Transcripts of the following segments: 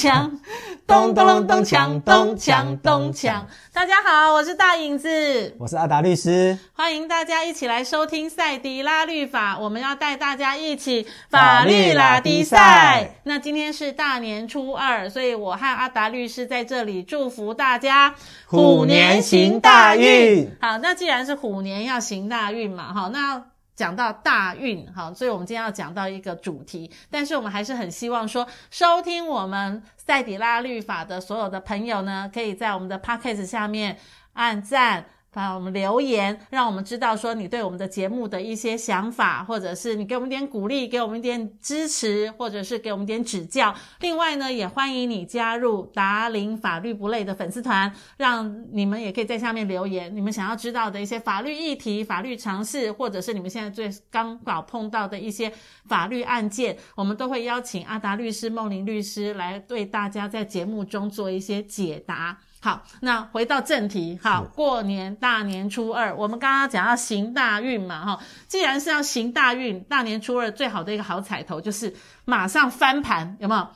锵，咚咚咚咚锵，咚锵，咚锵咚锵。大家好，我是大影子，我是阿达律师，欢迎大家一起来收听赛迪拉律法，我们要带大家一起法律拉迪赛。那今天是大年初二，所以我和阿达律师在这里祝福大家虎年行大运。好，那既然是虎年要行大运嘛，好，那。讲到大运，哈，所以我们今天要讲到一个主题，但是我们还是很希望说，收听我们赛迪拉律法的所有的朋友呢，可以在我们的 Podcast 下面按赞。把我们留言，让我们知道说你对我们的节目的一些想法，或者是你给我们点鼓励，给我们一点支持，或者是给我们点指教。另外呢，也欢迎你加入达林法律不累的粉丝团，让你们也可以在下面留言，你们想要知道的一些法律议题、法律常识，或者是你们现在最刚好碰到的一些法律案件，我们都会邀请阿达律师、梦玲律师来对大家在节目中做一些解答。好，那回到正题，好，过年大年初二，我们刚刚讲要行大运嘛，哈，既然是要行大运，大年初二最好的一个好彩头就是马上翻盘，有没有？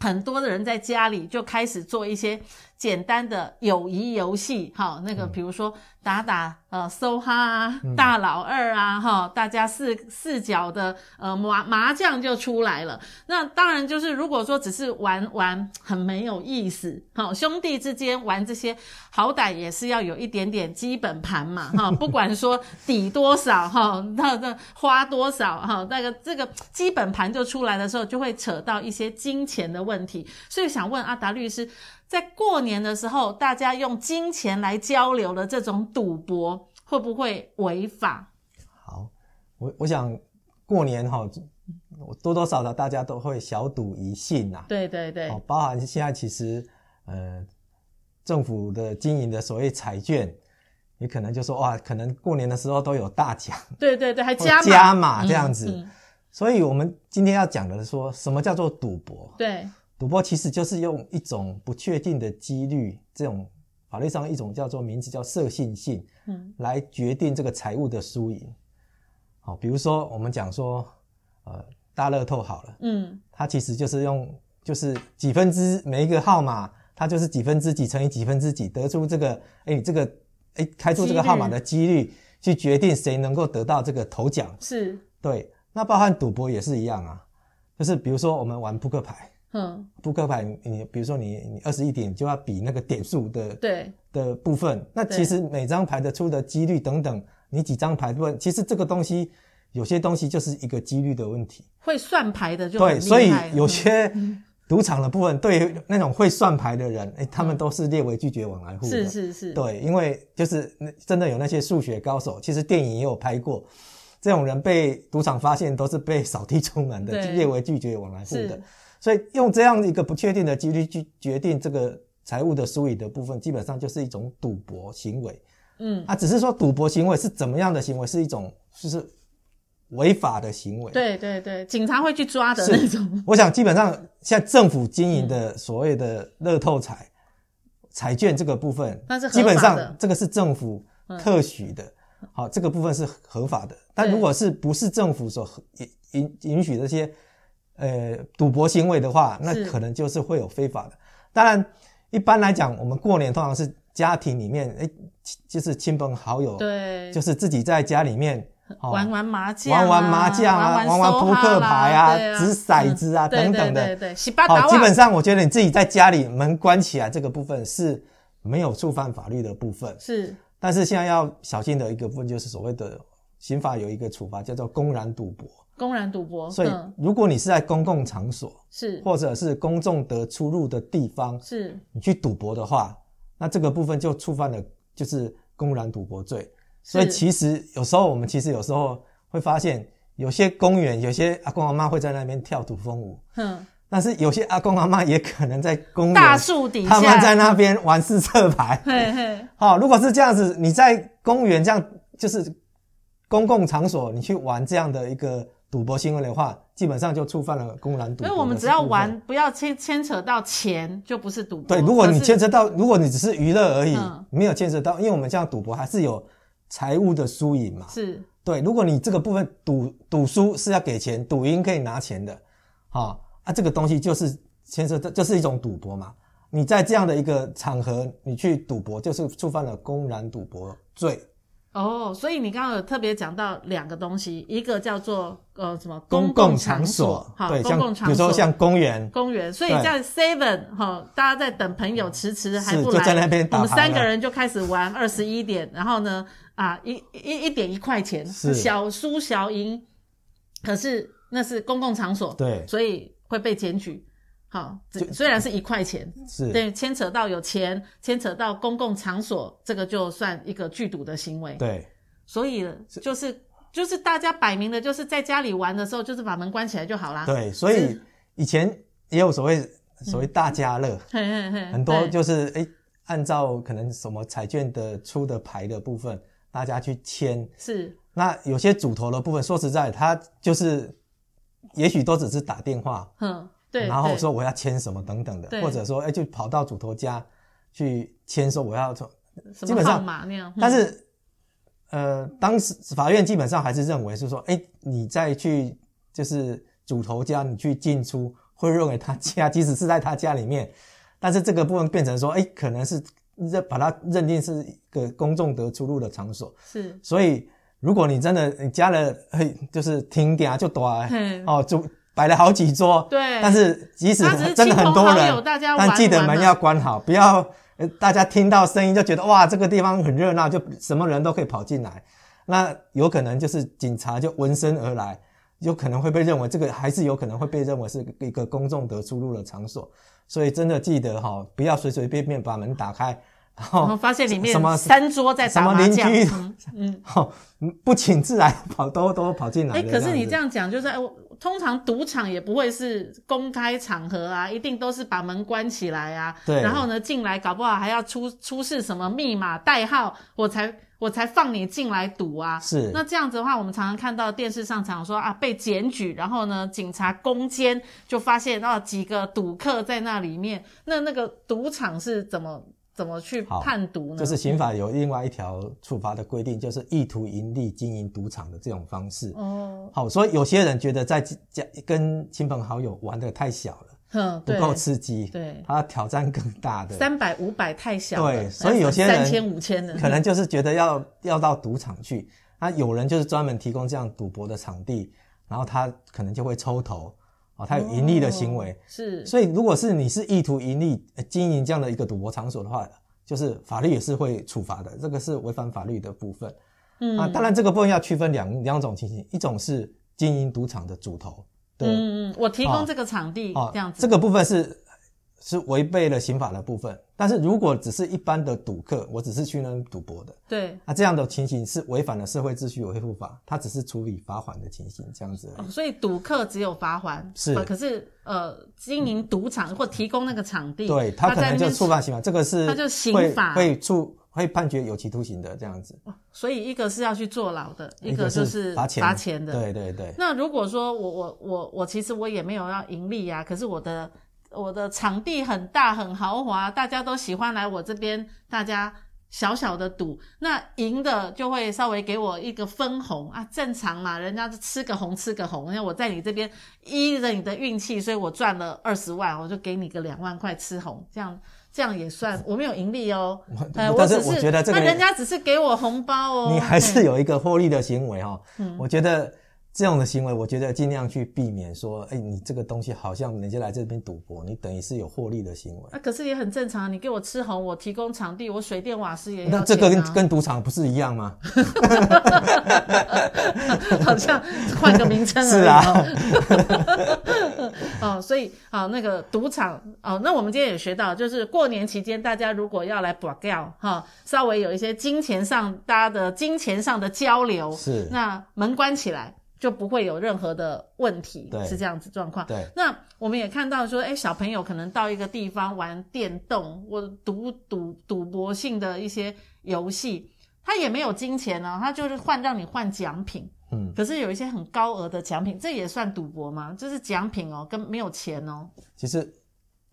很多的人在家里就开始做一些简单的友谊游戏，哈，那个比如说打打呃梭哈啊，大老二啊，哈，大家四四角的呃麻麻将就出来了。那当然就是如果说只是玩玩很没有意思，哈，兄弟之间玩这些好歹也是要有一点点基本盘嘛，哈，不管说底多少哈，那那花多少哈，那个这个基本盘就出来的时候，就会扯到一些金钱的问题。所以想问阿达律师。在过年的时候，大家用金钱来交流的这种赌博会不会违法？好，我我想过年哈，多多少少大家都会小赌怡兴呐。对对对，包含现在其实呃政府的经营的所谓彩券，你可能就说哇，可能过年的时候都有大奖。对对对，还加码加码这样子。嗯嗯、所以我们今天要讲的是说什么叫做赌博？对。赌博其实就是用一种不确定的几率，这种法律上一种叫做名字叫设性性，嗯，来决定这个财务的输赢。好，比如说我们讲说，呃，大乐透好了，嗯，它其实就是用就是几分之每一个号码，它就是几分之几乘以几分之几得出这个，哎，你这个哎开出这个号码的几率去决定谁能够得到这个头奖。是，对。那包含赌博也是一样啊，就是比如说我们玩扑克牌。嗯，扑克牌，你比如说你你二十一点就要比那个点数的对。的部分，那其实每张牌的出的几率等等，你几张牌部分，其实这个东西有些东西就是一个几率的问题。会算牌的就对，所以有些赌场的部分，对于那种会算牌的人，哎，他们都是列为拒绝往来户的。是是是，对，因为就是真的有那些数学高手，其实电影也有拍过，这种人被赌场发现都是被扫地出门的，列为拒绝往来户的。所以用这样一个不确定的几率去决定这个财务的输赢的部分，基本上就是一种赌博行为。嗯，啊，只是说赌博行为是怎么样的行为，是一种就是违法的行为。对对对，警察会去抓的那种。我想基本上现在政府经营的所谓的乐透彩、彩券这个部分，但是基本上这个是政府特许的，好，这个部分是合法的。但如果是不是政府所允允允许这些。呃，赌博行为的话，那可能就是会有非法的。当然，一般来讲，我们过年通常是家庭里面，哎，就是亲朋好友，对，就是自己在家里面玩玩麻将，玩玩麻将啊，玩玩扑克牌啊，掷骰子啊等等的。对对，好，基本上我觉得你自己在家里门关起来这个部分是没有触犯法律的部分。是，但是现在要小心的一个部分就是所谓的刑法有一个处罚叫做公然赌博。公然赌博，所以如果你是在公共场所，是。或者是公众得出入的地方，是。你去赌博的话，那这个部分就触犯了就是公然赌博罪。所以其实有时候我们其实有时候会发现，有些公园有些阿公阿妈会在那边跳土风舞，嗯，但是有些阿公阿妈也可能在公园大树底下，他们在那边玩四色牌，嘿嘿。好，如果是这样子，你在公园这样就是公共场所，你去玩这样的一个。赌博行为的话，基本上就触犯了公然赌博。所以我们只要玩，不要牵牵扯到钱，就不是赌博。对，如果你牵扯到，如果你只是娱乐而已，嗯、没有牵扯到，因为我们这样赌博还是有财务的输赢嘛。是。对，如果你这个部分赌赌输是要给钱，赌赢可以拿钱的，好，啊，这个东西就是牵涉，到就是一种赌博嘛。你在这样的一个场合，你去赌博，就是触犯了公然赌博罪。哦，所以你刚刚有特别讲到两个东西，一个叫做呃什么公共场所，好，对，公共场所，比如说像公园，公园。所以在 Seven 哈，大家在等朋友迟迟还不来，就在那边打，我们三个人就开始玩二十一点，然后呢啊一一一点一块钱，是。小输小赢，可是那是公共场所，对，所以会被检举。好，虽然是一块钱，是对牵扯到有钱，牵扯到公共场所，这个就算一个聚赌的行为。对，所以就是就是大家摆明的，就是在家里玩的时候，就是把门关起来就好啦。对，所以以前也有所谓所谓大家乐，嗯、很多就是哎，按照可能什么彩券的出的牌的部分，大家去签。是，那有些主头的部分，说实在，他就是也许都只是打电话。嗯。对，然后说我要签什么等等的，或者说哎，就跑到主头家去签，说我要从基本上，但是呃，当时法院基本上还是认为是说，哎，你再去就是主头家你去进出，会认为他家即使是在他家里面，但是这个部分变成说，哎，可能是认把它认定是一个公众得出入的场所，是，所以如果你真的你加了，嘿，就是停点就多哦就。摆了好几桌，对，但是即使真的很多人，但记得门要关好，不要大家听到声音就觉得哇，这个地方很热闹，就什么人都可以跑进来，那有可能就是警察就闻声而来，有可能会被认为这个还是有可能会被认为是一个公众的出入的场所，所以真的记得哈，不要随随便便把门打开。然后，发现里面什么三桌在打麻将，嗯，好、嗯，不请自来跑都都跑进来。哎，可是你这样讲，就是哎，通常赌场也不会是公开场合啊，一定都是把门关起来啊。对。然后呢，进来搞不好还要出出示什么密码代号，我才我才放你进来赌啊。是。那这样子的话，我们常常看到电视上常说啊，被检举，然后呢，警察攻坚就发现到几个赌客在那里面。那那个赌场是怎么？怎么去判读呢？就是刑法有另外一条处罚的规定，就是意图盈利经营赌场的这种方式。哦，好，所以有些人觉得在家跟亲朋好友玩的太小了，嗯，不够刺激，对，他挑战更大的。三百五百太小了，对，所以有些人三千五千的，可能就是觉得要要到赌场去。那有人就是专门提供这样赌博的场地，然后他可能就会抽头。哦，他有盈利的行为，哦、是，所以如果是你是意图盈利经营这样的一个赌博场所的话，就是法律也是会处罚的，这个是违反法律的部分。嗯啊，当然这个部分要区分两两种情形，一种是经营赌场的主头，对，嗯嗯，我提供这个场地，哦、这样子，这个部分是。是违背了刑法的部分，但是如果只是一般的赌客，我只是去那赌博的，对，那这样的情形是违反了社会秩序维护法，它只是处理罚款的情形，这样子。哦，所以赌客只有罚款，是，可是呃，经营赌场或提供那个场地，对，他可能就触犯刑法，这个是他就刑法会处会判决有期徒刑的这样子。所以一个是要去坐牢的，一个就是罚钱罚钱的，对对对。那如果说我我我我其实我也没有要盈利啊，可是我的。我的场地很大很豪华，大家都喜欢来我这边，大家小小的赌，那赢的就会稍微给我一个分红啊，正常嘛，人家吃个红吃个红，因为我在你这边依着你的运气，所以我赚了二十万，我就给你个两万块吃红，这样这样也算我没有盈利哦，呃，但是我觉得这个，那人家只是给我红包哦，你还是有一个获利的行为哦，嗯，我觉得。这样的行为，我觉得尽量去避免。说，哎，你这个东西好像人家来这边赌博，你等于是有获利的行为。啊，可是也很正常。你给我吃红，我提供场地，我水电瓦斯也要啊。那这个跟跟赌场不是一样吗？好像换个名称。是啊。哦，所以啊，那个赌场哦，那我们今天也学到，就是过年期间大家如果要来博缴哈，稍微有一些金钱上大家的金钱上的交流，是那门关起来。就不会有任何的问题，是这样子状况。对，那我们也看到说，哎，小朋友可能到一个地方玩电动或赌赌赌博性的一些游戏，他也没有金钱呢、哦，他就是换让你换奖品。嗯，可是有一些很高额的奖品，这也算赌博吗？就是奖品哦，跟没有钱哦。其实，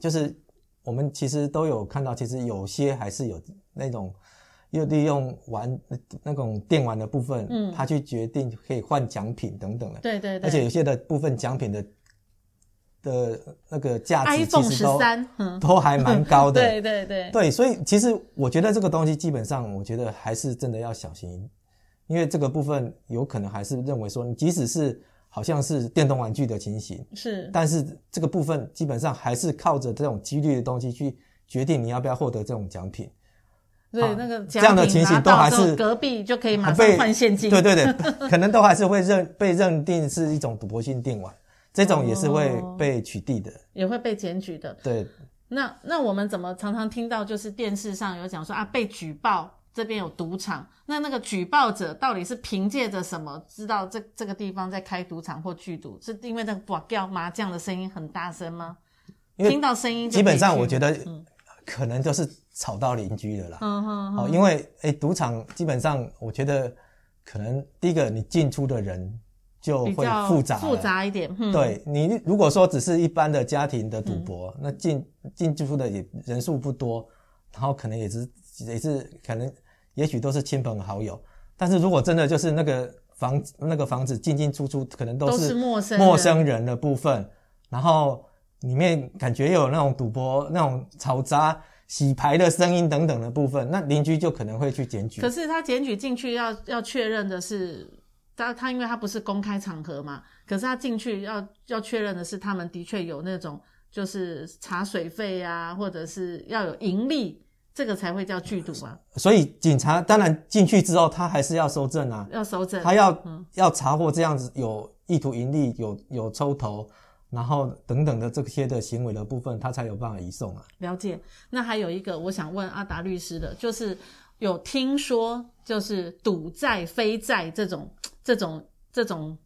就是我们其实都有看到，其实有些还是有那种。又利用玩那种电玩的部分，嗯，他去决定可以换奖品等等的，对对对，而且有些的部分奖品的的那个价值其实都 13, 都还蛮高的。对对对。对，所以其实我觉得这个东西基本上，我觉得还是真的要小心，因为这个部分有可能还是认为说，你即使是好像是电动玩具的情形，是，但是这个部分基本上还是靠着这种几率的东西去决定你要不要获得这种奖品。对，那个这样的情形都还是隔壁就可以马上换现金。对对对，可能都还是会认被认定是一种赌博性电玩。这种也是会被取缔的，也会被检举的。对，那那我们怎么常常听到就是电视上有讲说啊，被举报这边有赌场，那那个举报者到底是凭借着什么知道这这个地方在开赌场或聚赌？是因为那个挂麻将的声音很大声吗？听到声音，基本上我觉得可能就是吵到邻居了啦。嗯哼，哦，因为诶，赌场基本上我觉得可能第一个你进出的人。就会复杂复杂一点。嗯、对你如果说只是一般的家庭的赌博，嗯、那进进出的也人数不多，然后可能也是也是可能也许都是亲朋好友。但是如果真的就是那个房那个房子进进出出可能都是陌生陌生人的部分，然后里面感觉有那种赌博那种嘈杂洗牌的声音等等的部分，那邻居就可能会去检举。可是他检举进去要要确认的是。他他因为他不是公开场合嘛，可是他进去要要确认的是，他们的确有那种就是查水费啊，或者是要有盈利，这个才会叫聚赌啊。所以警察当然进去之后，他还是要收证啊，要收证，他要、嗯、要查获这样子有意图盈利、有有抽头，然后等等的这些的行为的部分，他才有办法移送啊。了解。那还有一个我想问阿达律师的，就是有听说就是赌债非债这种。这种这种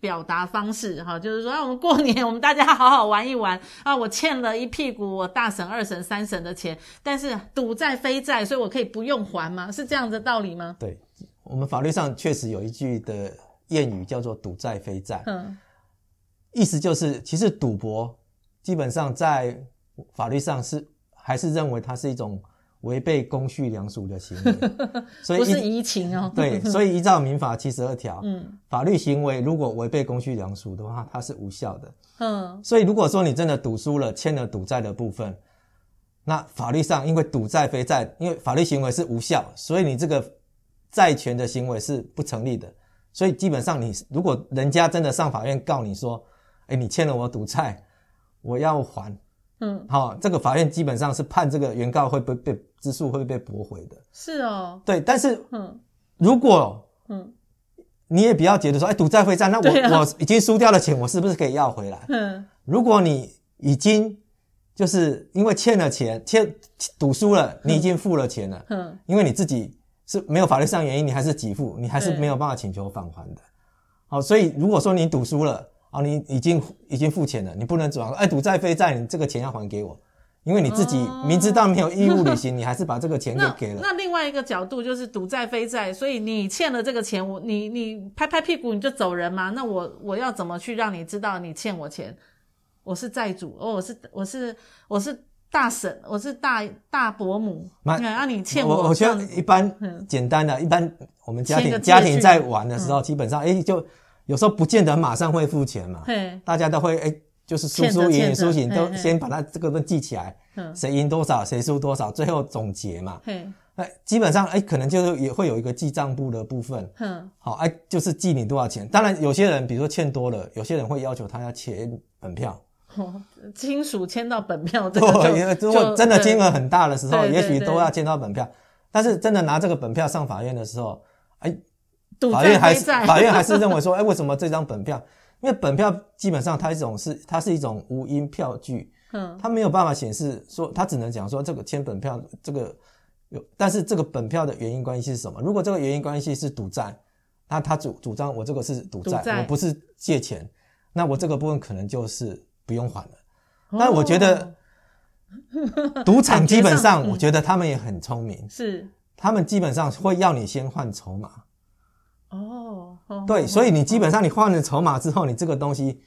表达方式哈，就是说，啊，我们过年我们大家好好玩一玩啊，我欠了一屁股我大婶、二婶、三婶的钱，但是赌债非债，所以我可以不用还吗？是这样的道理吗？对，我们法律上确实有一句的谚语叫做“赌债非债”，嗯，意思就是其实赌博基本上在法律上是还是认为它是一种。违背公序良俗的行为，所以不是移情哦。对，所以依照民法七十二条，嗯，法律行为如果违背公序良俗的话，它是无效的。嗯，所以如果说你真的赌输了，欠了赌债的部分，那法律上因为赌债非债，因为法律行为是无效，所以你这个债权的行为是不成立的。所以基本上你如果人家真的上法院告你说，哎，你欠了我赌债，我要还。嗯，好，这个法院基本上是判这个原告会被被之诉会被驳回的。是哦，对，但是，嗯，如果，嗯，你也不要觉得说，哎，赌债会战，那我、啊、我已经输掉了钱，我是不是可以要回来？嗯，如果你已经就是因为欠了钱，欠赌输了，你已经付了钱了，嗯，因为你自己是没有法律上原因，你还是给付，你还是没有办法请求返还的。好，所以如果说你赌输了。哦，你已经已经付钱了，你不能指望说，哎，赌债非债，你这个钱要还给我，因为你自己明知道没有义务履行，你还是把这个钱给给了。那，那另外一个角度就是赌债非债，所以你欠了这个钱，我你你拍拍屁股你就走人吗？那我我要怎么去让你知道你欠我钱？我是债主，哦，我是我是我是大婶，我是大大伯母，那那、啊、你欠我？我我觉得一般简单的，一般我们家庭家庭在玩的时候，基本上哎就。有时候不见得马上会付钱嘛，嘿大家都会哎，就是输输赢赢输赢都先把它这个都记起来，谁赢多少，谁输多少，最后总结嘛。嘿那基本上哎，可能就是也会有一个记账簿的部分。嗯，好哎，就是记你多少钱。当然有些人比如说欠多了，有些人会要求他要签本票。哦，亲属签到本票，这个就对，如果真的金额很大的时候，也许都要签到本票。但是真的拿这个本票上法院的时候，哎。法院还是法院还是认为说，哎，为什么这张本票？因为本票基本上它一种是它是一种无因票据，嗯，它没有办法显示说，它只能讲说这个签本票这个有，但是这个本票的原因关系是什么？如果这个原因关系是赌债，那他主主张我这个是赌债，我不是借钱，那我这个部分可能就是不用还了。哦、但我觉得 赌场基本上，我觉得他们也很聪明，是他们基本上会要你先换筹码。哦，哦对，所以你基本上你换了筹码之后，你这个东西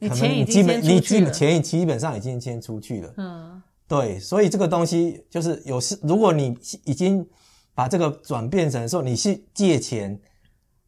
可能你基本你基本钱基本上已经先出去了。嗯，对，所以这个东西就是有是如果你已经把这个转变成说你是借钱，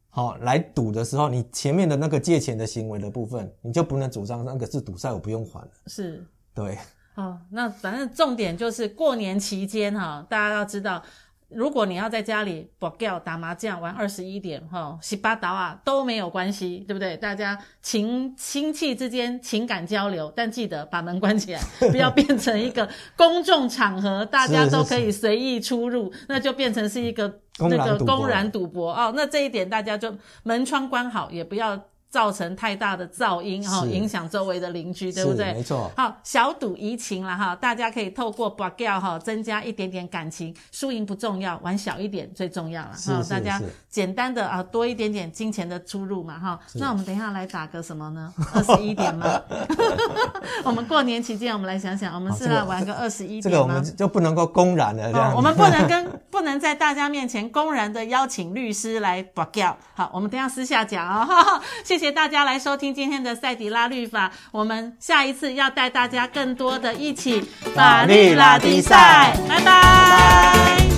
好来赌的时候，你前面的那个借钱的行为的部分，你就不能主张那个是赌债，我不用还了。是，对。哦，那反正重点就是过年期间哈，大家要知道。如果你要在家里博缴打麻将玩二十一点哈，洗八刀啊都没有关系，对不对？大家情亲戚之间情感交流，但记得把门关起来，不要变成一个公众场合，大家都可以随意出入，是是是那就变成是一个那个公然赌博哦。那这一点大家就门窗关好，也不要。造成太大的噪音哈，影响周围的邻居，对不对？没错。好，小赌怡情了哈，大家可以透过博缴哈，增加一点点感情，输赢不重要，玩小一点最重要了哈。大家简单的啊，多一点点金钱的出入嘛哈。那我们等一下来打个什么呢？二十一点吗？我们过年期间，我们来想想，我们是来玩个二十一点吗？这个我们就不能够公然的这样，我们不能跟不能在大家面前公然的邀请律师来博缴。好，我们等下私下讲啊。谢谢。大家来收听今天的赛迪拉律法，我们下一次要带大家更多的一起法律拉力赛，拜拜。